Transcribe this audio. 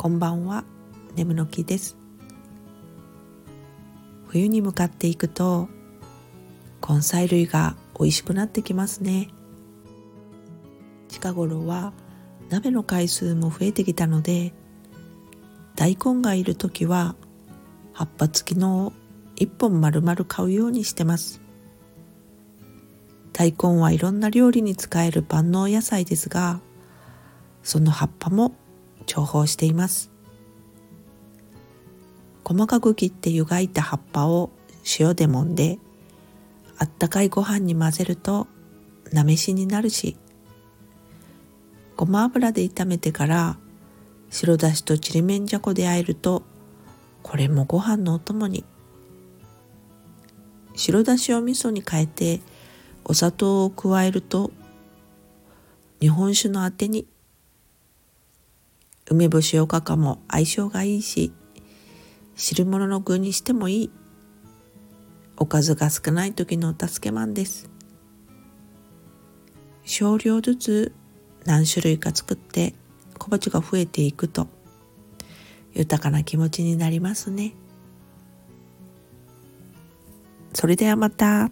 こんばんは。眠の木です。冬に向かっていくと根菜類が美味しくなってきますね。近頃は鍋の回数も増えてきたので大根がいる時は葉っぱ付きのを一本丸々買うようにしてます。大根はいろんな料理に使える万能野菜ですがその葉っぱも重宝しています。細かく切って湯がいた葉っぱを塩で揉んであったかいご飯に混ぜるとなめしになるしごま油で炒めてから白だしとちりめんじゃこで和えるとこれもご飯のお供に。白だしを味噌に変えてお砂糖を加えると日本酒のあてに梅干しおかかも相性がいいし汁物の具にしてもいい。おかずが少ない時のお助けマンです。少量ずつ何種類か作って小鉢が増えていくと豊かな気持ちになりますね。それではまた。